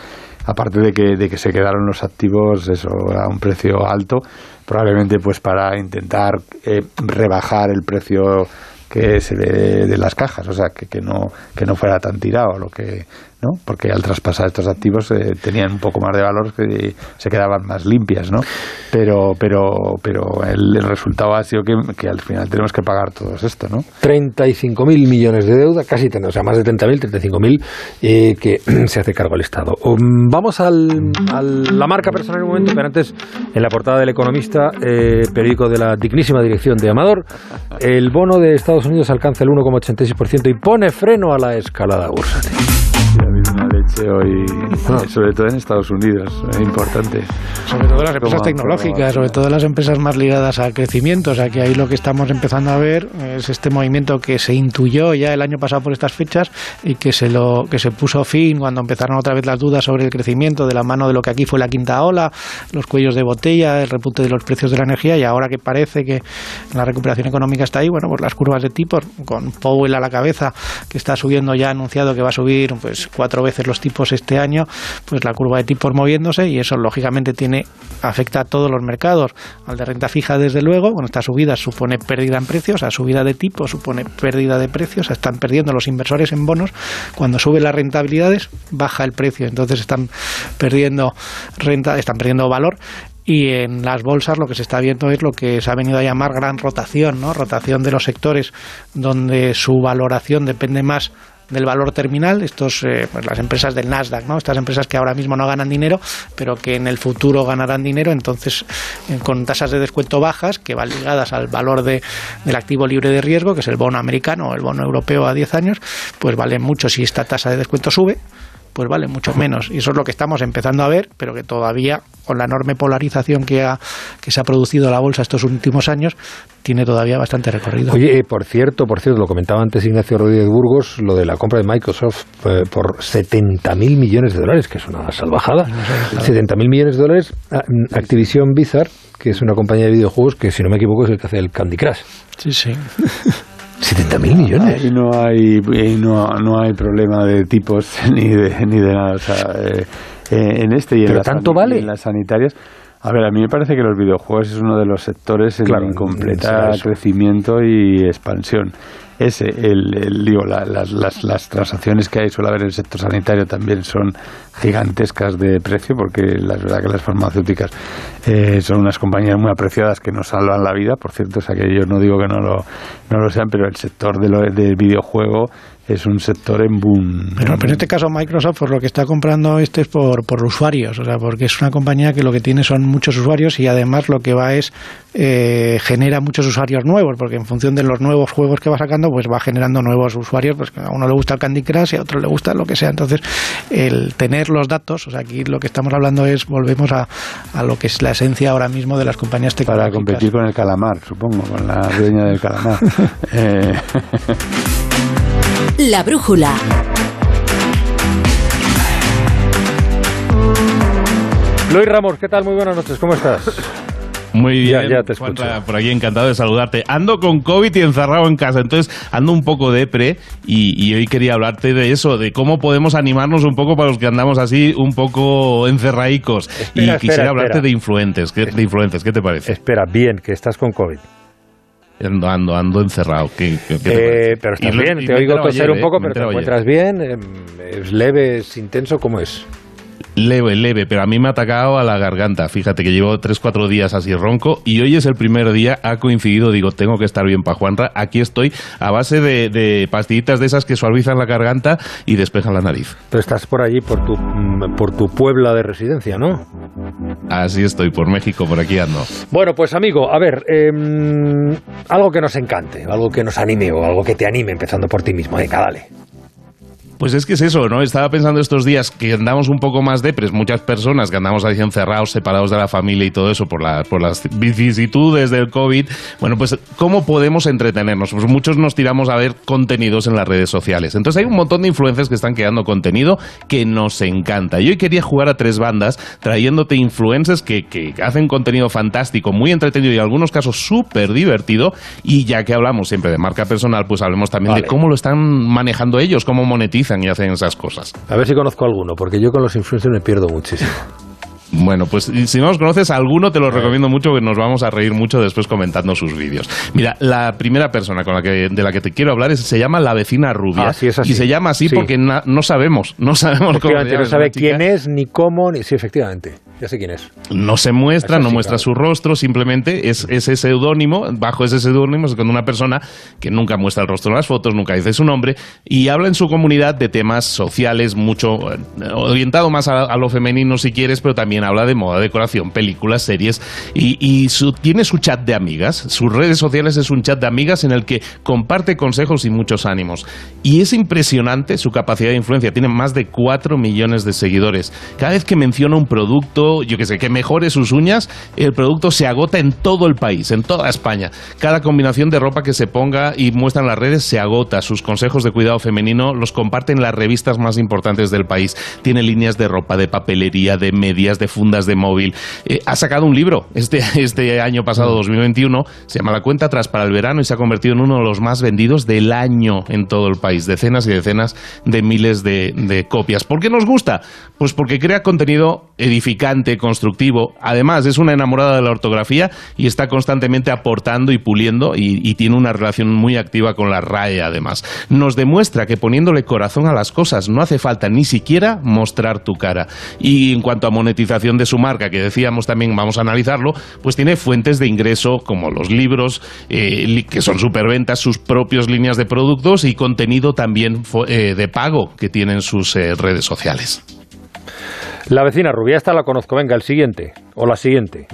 aparte de que, de que se quedaron los activos eso a un precio alto, probablemente pues para intentar eh, rebajar el precio que se ve de las cajas, o sea, que, que no que no fuera tan tirado lo que ¿no? porque al traspasar estos activos eh, tenían un poco más de valor que se quedaban más limpias, ¿no? Pero, pero, pero el, resultado ha sido que, al final tenemos que pagar todo esto, ¿no? 35.000 millones de deuda, casi, o sea, más de 30.000, 35.000 eh, que se hace cargo el Estado. Um, vamos al, a la marca personal en un momento, pero antes, en la portada del Economista, eh, periódico de la dignísima dirección de Amador, el bono de Estados Unidos alcanza el 1,86% y pone freno a la escalada bursátil hoy, sobre todo en Estados Unidos, es importante. Sobre todo las empresas tecnológicas, sobre todo las empresas más ligadas al crecimiento. O sea, que ahí lo que estamos empezando a ver es este movimiento que se intuyó ya el año pasado por estas fechas y que se, lo, que se puso fin cuando empezaron otra vez las dudas sobre el crecimiento de la mano de lo que aquí fue la quinta ola, los cuellos de botella, el repunte de los precios de la energía y ahora que parece que la recuperación económica está ahí, bueno, pues las curvas de tipo con Powell a la cabeza, que está subiendo ya anunciado que va a subir pues cuatro veces los tipos este año, pues la curva de tipos moviéndose y eso lógicamente tiene afecta a todos los mercados. Al de renta fija, desde luego, con esta subida supone pérdida en precios, a subida de tipos supone pérdida de precios, están perdiendo los inversores en bonos. Cuando suben las rentabilidades, baja el precio, entonces están perdiendo renta, están perdiendo valor y en las bolsas lo que se está viendo es lo que se ha venido a llamar gran rotación, ¿no? Rotación de los sectores donde su valoración depende más del valor terminal, estos, eh, pues las empresas del Nasdaq, ¿no? Estas empresas que ahora mismo no ganan dinero, pero que en el futuro ganarán dinero, entonces eh, con tasas de descuento bajas, que van ligadas al valor de, del activo libre de riesgo, que es el bono americano o el bono europeo a 10 años, pues vale mucho si esta tasa de descuento sube pues vale mucho menos. Y eso es lo que estamos empezando a ver, pero que todavía con la enorme polarización que, ha, que se ha producido en la bolsa estos últimos años, tiene todavía bastante recorrido. Oye, eh, por cierto, por cierto, lo comentaba antes Ignacio Rodríguez Burgos, lo de la compra de Microsoft eh, por 70.000 millones de dólares, que es una salvajada. 70.000 millones de dólares, mm, Activision Blizzard, que es una compañía de videojuegos que, si no me equivoco, es el que hace el Candy Crush. Sí, sí. 70.000 millones. Ahí no hay, no, no hay problema de tipos ni de, ni de nada. O sea, eh, eh, en este y en, ¿Pero las tanto sani- vale? en las sanitarias. A ver, a mí me parece que los videojuegos es uno de los sectores en Claro, completa crecimiento y expansión. Ese, el, el- digo, la- las, las, las transacciones que hay suele haber en el sector sanitario también son gigantescas de precio, porque la verdad que las farmacéuticas eh, son unas compañías muy apreciadas que nos salvan la vida, por cierto, o sea que yo no digo que no lo, no lo sean, pero el sector de lo- del videojuego es un sector en boom. Pero, pero en este caso Microsoft por lo que está comprando este es por, por usuarios, o sea, porque es una compañía que lo que tiene son muchos usuarios y además lo que va es eh, genera muchos usuarios nuevos, porque en función de los nuevos juegos que va sacando, pues va generando nuevos usuarios, pues a uno le gusta el Candy Crush y a otro le gusta lo que sea. Entonces, el tener los datos, o sea, aquí lo que estamos hablando es, volvemos a, a lo que es la esencia ahora mismo de las compañías Para tecnológicas. competir con el calamar, supongo, con la dueña del calamar. Eh, La brújula. Luis Ramos, ¿qué tal? Muy buenas noches, ¿cómo estás? Muy bien, ya te escucho. Juanra, por aquí encantado de saludarte. Ando con COVID y encerrado en casa, entonces ando un poco depre y, y hoy quería hablarte de eso, de cómo podemos animarnos un poco para los que andamos así un poco encerraicos. y espera, quisiera hablarte espera. de influencers, ¿qué, de influencers, ¿qué te parece? Espera, bien, que estás con COVID. Ando, ando, ando encerrado. ¿Qué, qué- qué te Eh, pero estás Y bien, y te oigo toser ayer, un poco, pero te ayer. encuentras bien. Em, ¿Es leve, es intenso? ¿Cómo es? Leve, leve, pero a mí me ha atacado a la garganta. Fíjate que llevo 3-4 días así ronco y hoy es el primer día, ha coincidido, digo, tengo que estar bien para Juanra. Aquí estoy a base de, de pastillitas de esas que suavizan la garganta y despejan la nariz. Pero estás por allí, por tu, mm, por tu Puebla de residencia, ¿no? Así estoy, por México, por aquí ando. Bueno, pues amigo, a ver, em, algo que nos encante, algo que nos anime o algo que te anime, empezando por ti mismo. Venga, dale. Pues es que es eso, ¿no? Estaba pensando estos días que andamos un poco más depres, muchas personas que andamos ahí encerrados, separados de la familia y todo eso por, la, por las vicisitudes del COVID. Bueno, pues ¿cómo podemos entretenernos? Pues muchos nos tiramos a ver contenidos en las redes sociales. Entonces hay un montón de influencers que están creando contenido que nos encanta. Y hoy quería jugar a tres bandas trayéndote influencers que, que hacen contenido fantástico, muy entretenido y en algunos casos súper divertido. Y ya que hablamos siempre de marca personal, pues hablemos también Vale. de cómo lo están manejando ellos, cómo monetizan y hacen esas cosas. A ver si conozco alguno, porque yo con los influencers me pierdo muchísimo. Bueno, pues si no los conoces alguno, te lo recomiendo mucho, que nos vamos a reír mucho después comentando sus vídeos. Mira, la primera persona con la que, de la que te quiero hablar es, se llama la vecina rubia. Ah, sí, es así. Y se llama así Sí. porque na- no sabemos, no sabemos cómo se Efectivamente, llama, no sabe quién es, ni cómo, ni... Sí, efectivamente, ya sé quién es. No se muestra, Eso no sí, muestra claro. su rostro, simplemente es ese seudónimo, bajo ese seudónimo es con una persona que nunca muestra el rostro en las fotos, nunca dice su nombre y habla en su comunidad de temas sociales, mucho eh, orientado más a, a lo femenino si quieres, pero también habla de moda, decoración, películas, series y, y su- tiene su chat de amigas, sus redes sociales es un chat de amigas en el que comparte consejos y muchos ánimos. Y es impresionante su capacidad de influencia, tiene más de 4 millones de seguidores. Cada vez que menciona un producto, yo que sé, que mejore sus uñas, el producto se agota en todo el país, en toda España. Cada combinación de ropa que se ponga y muestra en las redes se agota. Sus consejos de cuidado femenino los comparte en las revistas más importantes del país. Tiene líneas de ropa, de papelería, de medias, de fundas de móvil. Eh, ha sacado un libro este, este año pasado, 2021, se llama La cuenta atrás para el verano y se ha convertido en uno de los más vendidos del año en todo el país. Decenas y decenas de miles de, de copias. ¿Por qué nos gusta? Pues porque crea contenido edificante, constructivo. Además, es una enamorada de la ortografía y está constantemente aportando y puliendo y, tiene una relación muy activa con la RAE, además. Nos demuestra que poniéndole corazón a las cosas no hace falta ni siquiera mostrar tu cara. Y en cuanto a monetización de su marca, que decíamos también, vamos a analizarlo, pues tiene fuentes de ingreso como los libros, eh, que son superventas, sus propias líneas de productos y contenido también eh, de pago que tienen sus eh, redes sociales. La vecina rubia, esta la conozco. Venga, el siguiente. O la siguiente.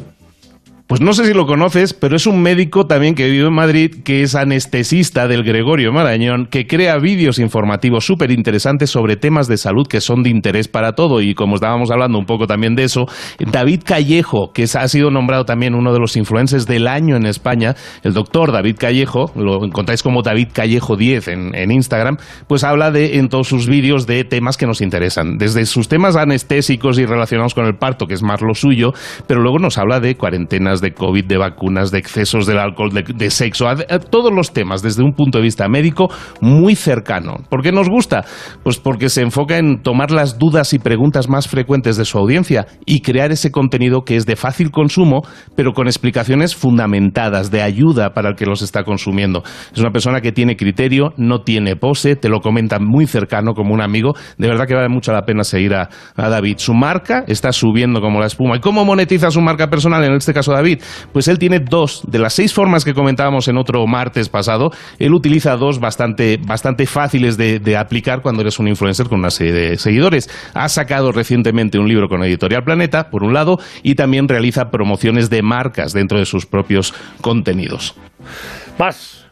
Pues no sé si lo conoces, pero es un médico también que vive en Madrid, que es anestesista del Gregorio Marañón, que crea vídeos informativos súper interesantes sobre temas de salud que son de interés para todo. Y como estábamos hablando un poco también de eso, David Callejo, que ha sido nombrado también uno de los influencers del año en España, el doctor David Callejo, lo encontráis como David Callejo 10 en, Instagram, pues habla de en todos sus vídeos de temas que nos interesan. Desde sus temas anestésicos y relacionados con el parto, que es más lo suyo, pero luego nos habla de cuarentenas de COVID, de vacunas, de excesos del alcohol, de, sexo, todos los temas desde un punto de vista médico muy cercano. ¿Por qué nos gusta? Pues porque se enfoca en tomar las dudas y preguntas más frecuentes de su audiencia y crear ese contenido que es de fácil consumo, pero con explicaciones fundamentadas, de ayuda para el que los está consumiendo. Es una persona que tiene criterio, no tiene pose, te lo comenta muy cercano como un amigo. De verdad que vale mucho la pena seguir a, a David. Su marca está subiendo como la espuma. ¿Y cómo monetiza su marca personal? En este caso, David, pues él tiene dos de las seis formas que comentábamos en otro martes pasado. Él utiliza dos bastante, bastante fáciles de, de aplicar cuando eres un influencer con una serie de seguidores. Ha sacado recientemente un libro con Editorial Planeta, por un lado, y también realiza promociones de marcas dentro de sus propios contenidos. Más.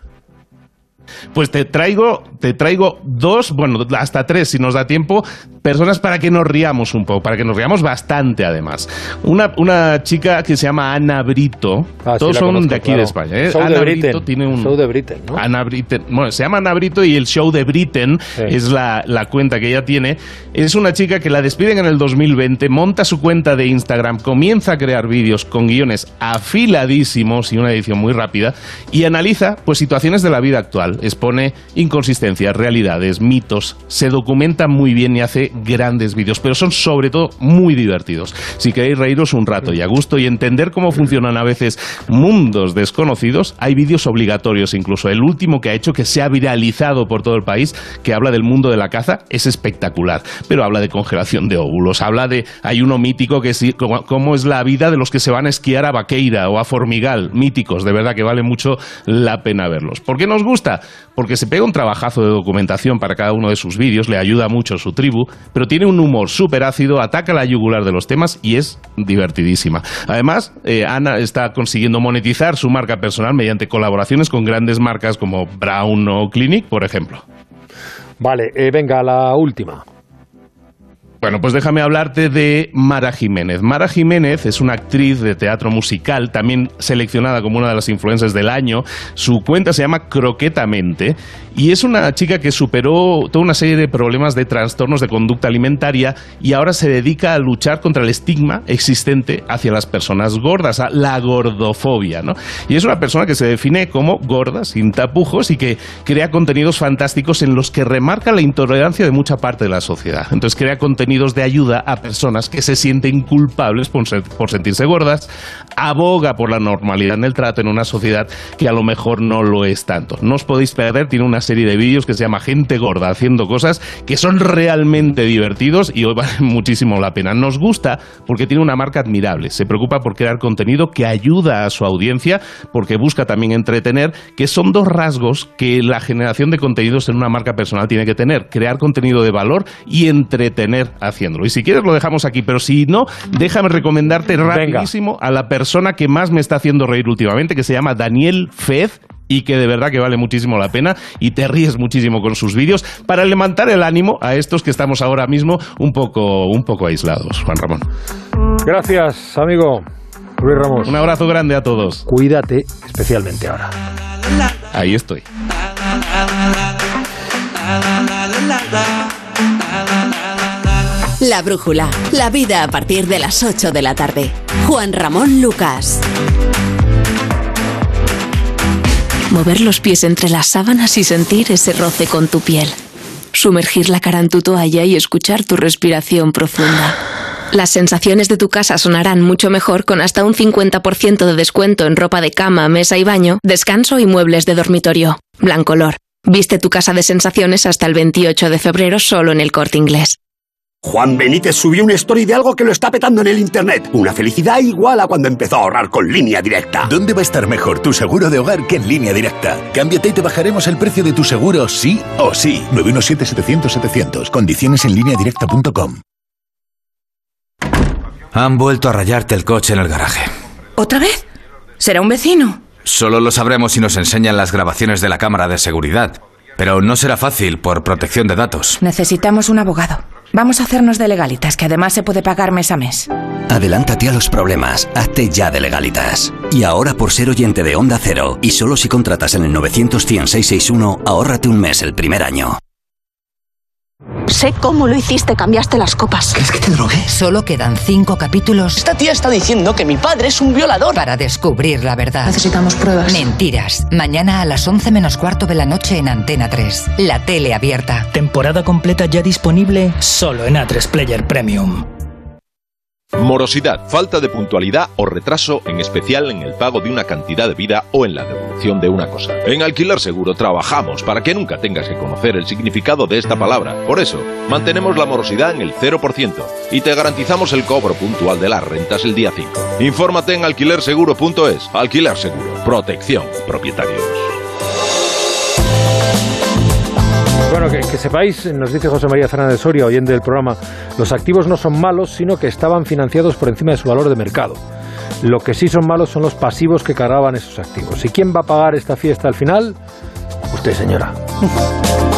Pues te traigo, te traigo dos, bueno, hasta tres si nos da tiempo, personas para que nos riamos un poco, para que nos riamos bastante además. Una, una chica que se llama Ana Brito, Ah, todos son conozco, de aquí claro. de España. ¿eh? Show de Ana Britain. Brito tiene un... Show de Britain, ¿no? Ana Britten. Bueno, se llama Ana Brito y el show de Britain es la, la cuenta que ella tiene. Es una chica que la despiden en el 2020, monta su cuenta de Instagram, comienza a crear vídeos con guiones afiladísimos y una edición muy rápida y analiza pues situaciones de la vida actual. Expone inconsistencias, realidades, mitos, se documenta muy bien y hace grandes vídeos, pero son sobre todo muy divertidos. Si queréis reíros un rato y a gusto y entender cómo funcionan a veces mundos desconocidos, hay vídeos obligatorios incluso. El último que ha hecho que se ha viralizado por todo el país, que habla del mundo de la caza, es espectacular. Pero habla de congelación de óvulos, habla de... Hay uno mítico que sí, cómo, es la vida de los que se van a esquiar a Vaqueira o a Formigal, míticos, de verdad que vale mucho la pena verlos. ¿Por qué nos gusta? Porque se pega un trabajazo de documentación para cada uno de sus vídeos, le ayuda mucho su tribu, pero tiene un humor súper ácido, ataca la yugular de los temas y es divertidísima. Además, eh, Ana está consiguiendo monetizar su marca personal mediante colaboraciones con grandes marcas como Brown o Clinic, por ejemplo. Vale, eh, venga, la última. Bueno, pues déjame hablarte de Mara Jiménez. Mara Jiménez es una actriz de teatro musical, también seleccionada como una de las influencers del año. Su cuenta se llama Croquetamente y es una chica que superó toda una serie de problemas de trastornos de conducta alimentaria y ahora se dedica a luchar contra el estigma existente hacia las personas gordas, a la gordofobia, ¿no? Y es una persona que se define como gorda, sin tapujos y que crea contenidos fantásticos en los que remarca la intolerancia de mucha parte de la sociedad. Entonces crea de ayuda a personas que se sienten culpables por sentirse gordas, aboga por la normalidad en el trato en una sociedad que a lo mejor no lo es tanto. No os podéis perder, tiene una serie de vídeos que se llama Gente Gorda haciendo cosas que son realmente divertidos y hoy valen muchísimo la pena. Nos gusta porque tiene una marca admirable, se preocupa por crear contenido que ayuda a su audiencia porque busca también entretener, que son dos rasgos que la generación de contenidos en una marca personal tiene que tener, crear contenido de valor y entretener haciéndolo. Y si quieres lo dejamos aquí, pero si no, déjame recomendarte rapidísimo a la persona que más me está haciendo reír últimamente, que se llama Daniel Fez y que de verdad que vale muchísimo la pena y te ríes muchísimo con sus vídeos para levantar el ánimo a estos que estamos ahora mismo un poco, un poco aislados, Juan Ramón. Gracias, amigo. Luis Ramos. Un abrazo grande a todos. Cuídate, especialmente ahora. Ahí estoy. La brújula. La vida a partir de las 8 de la tarde. Juan Ramón Lucas. Mover los pies entre las sábanas y sentir ese roce con tu piel. Sumergir la cara en tu toalla y escuchar tu respiración profunda. Las sensaciones de tu casa sonarán mucho mejor con hasta un 50% de descuento en ropa de cama, mesa y baño, descanso y muebles de dormitorio. Blancolor. Viste tu casa de sensaciones hasta el 28 de febrero solo en el corte inglés. Juan Benítez subió una story de algo que lo está petando en el internet. Una felicidad igual a cuando empezó a ahorrar con línea directa. ¿Dónde va a estar mejor tu seguro de hogar que en línea directa? Cámbiate y te bajaremos el precio de tu seguro sí o sí. 917-700-700. Condiciones en línea directa.com. Han vuelto a rayarte el coche en el garaje. ¿Otra vez? ¿Será un vecino? Solo lo sabremos si nos enseñan las grabaciones de la cámara de seguridad. Pero no será fácil por protección de datos. Necesitamos un abogado. Vamos a hacernos de legalitas, que además se puede pagar mes a mes. Adelántate a los problemas, hazte ya de legalitas. Y ahora por ser oyente de Onda Cero, y solo si contratas en el 900 661 ahórrate un mes el primer año. Sé cómo lo hiciste, cambiaste las copas. ¿Crees que te drogué? Solo quedan cinco capítulos. Esta tía está diciendo que mi padre es un violador. Para descubrir la verdad. Necesitamos pruebas. Mentiras. Mañana a las 11 menos cuarto de la noche en Antena 3. La tele abierta. Temporada completa ya disponible solo en A3 Player Premium. Morosidad, falta de puntualidad o retraso, en especial en el pago de una cantidad de vida o en la devolución de una cosa. En Alquiler Seguro trabajamos para que nunca tengas que conocer el significado de esta palabra. Por eso, mantenemos la morosidad en el 0% y te garantizamos el cobro puntual de las rentas el día 5. Infórmate en alquilerseguro.es. Alquiler Seguro, protección, propietarios. Bueno, que, sepáis, nos dice José María Fernández Soria, oyente del programa, los activos no son malos, sino que estaban financiados por encima de su valor de mercado. Lo que sí son malos son los pasivos que cargaban esos activos. ¿Y quién va a pagar esta fiesta al final? Usted, señora.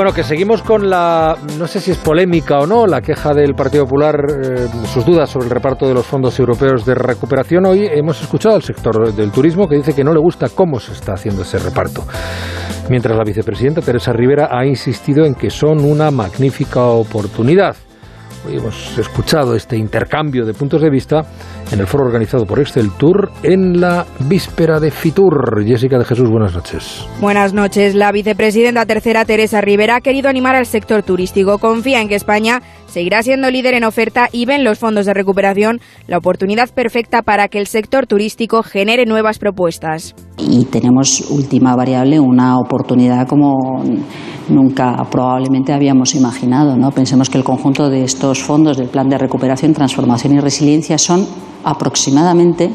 Bueno, que seguimos con la, no sé si es polémica o no, la queja del Partido Popular, eh, sus dudas sobre el reparto de los fondos europeos de recuperación. Hoy hemos escuchado al sector del turismo que dice que no le gusta cómo se está haciendo ese reparto. Mientras la vicepresidenta Teresa Rivera ha insistido en que son una magnífica oportunidad. Hemos escuchado este intercambio de puntos de vista en el foro organizado por Excel Tour en la víspera de Fitur. Jessica de Jesús, buenas noches. Buenas noches. La vicepresidenta tercera Teresa Rivera ha querido animar al sector turístico. Confía en que España seguirá siendo líder en oferta y ven los fondos de recuperación la oportunidad perfecta para que el sector turístico genere nuevas propuestas. Y tenemos última variable una oportunidad como nunca probablemente habíamos imaginado. ¿no? Pensemos que el conjunto de estos fondos del Plan de Recuperación, Transformación y Resiliencia son aproximadamente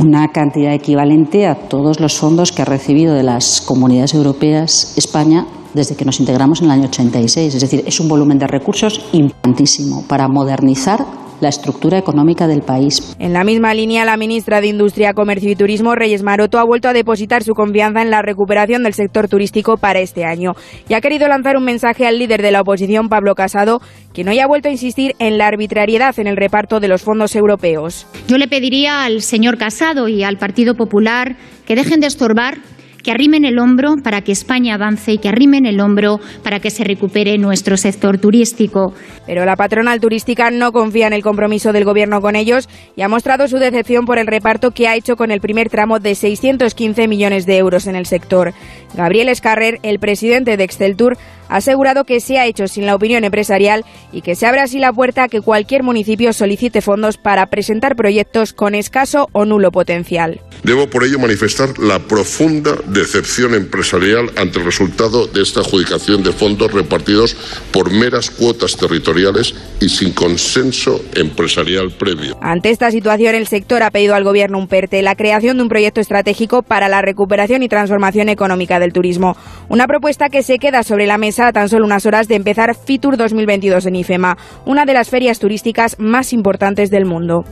una cantidad equivalente a todos los fondos que ha recibido de las comunidades europeas España desde que nos integramos en el año 86. Es decir, es un volumen de recursos importantísimo para modernizar la estructura económica del país. En la misma línea, la ministra de Industria, Comercio y Turismo, Reyes Maroto, ha vuelto a depositar su confianza en la recuperación del sector turístico para este año y ha querido lanzar un mensaje al líder de la oposición, Pablo Casado, que no haya vuelto a insistir en la arbitrariedad en el reparto de los fondos europeos. Yo le pediría al señor Casado y al Partido Popular que dejen de estorbar que arrimen el hombro para que España avance y que arrimen el hombro para que se recupere nuestro sector turístico. Pero la patronal turística no confía en el compromiso del Gobierno con ellos y ha mostrado su decepción por el reparto que ha hecho con el primer tramo de 615 millones de euros en el sector. Gabriel Escarrer, el presidente de Exceltur, ha asegurado que se ha hecho sin la opinión empresarial y que se abre así la puerta a que cualquier municipio solicite fondos para presentar proyectos con escaso o nulo potencial. Debo por ello manifestar la profunda decepción empresarial ante el resultado de esta adjudicación de fondos repartidos por meras cuotas territoriales y sin consenso empresarial previo. Ante esta situación, el sector ha pedido al Gobierno un PERTE, la creación de un proyecto estratégico para la recuperación y transformación económica del turismo. Una propuesta que se queda sobre la mesa a tan solo unas horas de empezar Fitur 2022 en IFEMA, una de las ferias turísticas más importantes del mundo.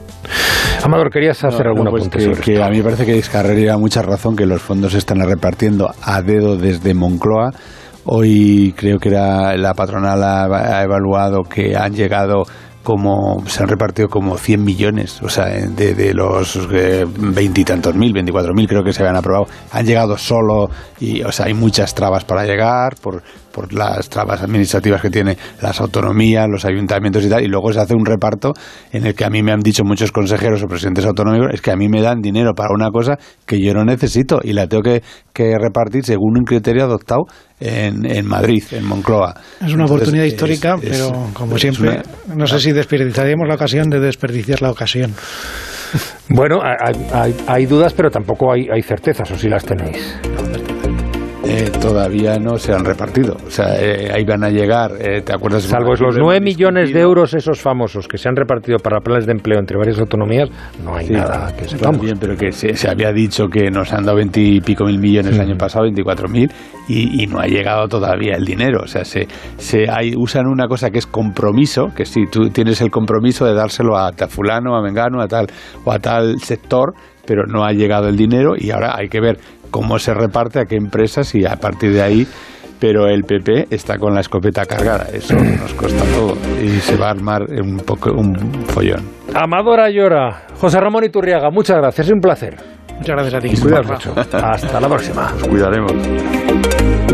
Amador, querías hacer No, alguna no, pues que, que a mí me parece que Escarrer lleva mucha razón que los fondos se están repartiendo a dedo desde Moncloa. Hoy creo que era la patronal ha, ha evaluado que han llegado como se han repartido como 100 millones, o sea, de, de los veintitantos mil, veinticuatro mil creo que se habían aprobado, han llegado solo y, o sea, hay muchas trabas para llegar por, por las trabas administrativas que tienen las autonomías, los ayuntamientos y tal, y luego se hace un reparto en el que a mí me han dicho muchos consejeros o presidentes autonómicos, es que a mí me dan dinero para una cosa que yo no necesito y la tengo que, que repartir según un criterio adoptado en, en Madrid, en Moncloa. Es una Entonces, oportunidad histórica, es- pero como es siempre, una- no sé si desperdiciaríamos la ocasión de desperdiciar la ocasión. Bueno, hay, hay- hay dudas, pero tampoco hay, hay certezas, o si las tenéis. Eh, todavía no se han repartido. O sea, eh, ahí van a llegar, eh, ¿te acuerdas? Salvo los 9 millones de euros esos famosos que se han repartido para planes de empleo entre varias autonomías, no hay Sí, nada que sepamos. bien, pero que se, se había dicho que nos han dado 20 y pico mil millones el año pasado, 24 mil, y, y no ha llegado todavía el dinero. O sea, se, se hay, usan una cosa que es compromiso, que si tú tienes el compromiso de dárselo a, ta fulano, a mengano, a tal o a tal sector, pero no ha llegado el dinero y ahora hay que ver cómo se reparte, a qué empresas y a partir de ahí pero el PP está con la escopeta cargada, eso nos cuesta todo y se va a armar un poco un follón. Amadora Llora, José Ramón Iturriaga, muchas gracias, es un placer. Muchas gracias a ti. Cuidaos mucho. Hasta la próxima. Nos cuidaremos.